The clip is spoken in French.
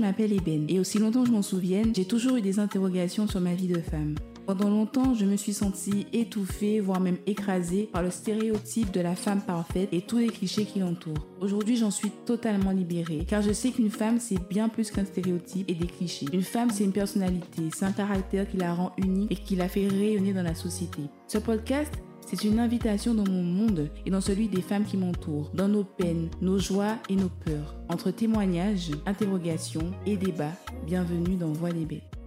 m'appelle Eben et aussi longtemps que je m'en souvienne, j'ai toujours eu des interrogations sur ma vie de femme. Pendant longtemps, je me suis sentie étouffée, voire même écrasée par le stéréotype de la femme parfaite et tous les clichés qui l'entourent. Aujourd'hui, j'en suis totalement libérée, car je sais qu'une femme, c'est bien plus qu'un stéréotype et des clichés. Une femme, c'est une personnalité, c'est un caractère qui la rend unique et qui la fait rayonner dans la société. Ce podcast, c'est une invitation dans mon monde et dans celui des femmes qui m'entourent, dans nos peines, nos joies et nos peurs. Entre témoignages, interrogations et débats, bienvenue dans Voix des Bêtes.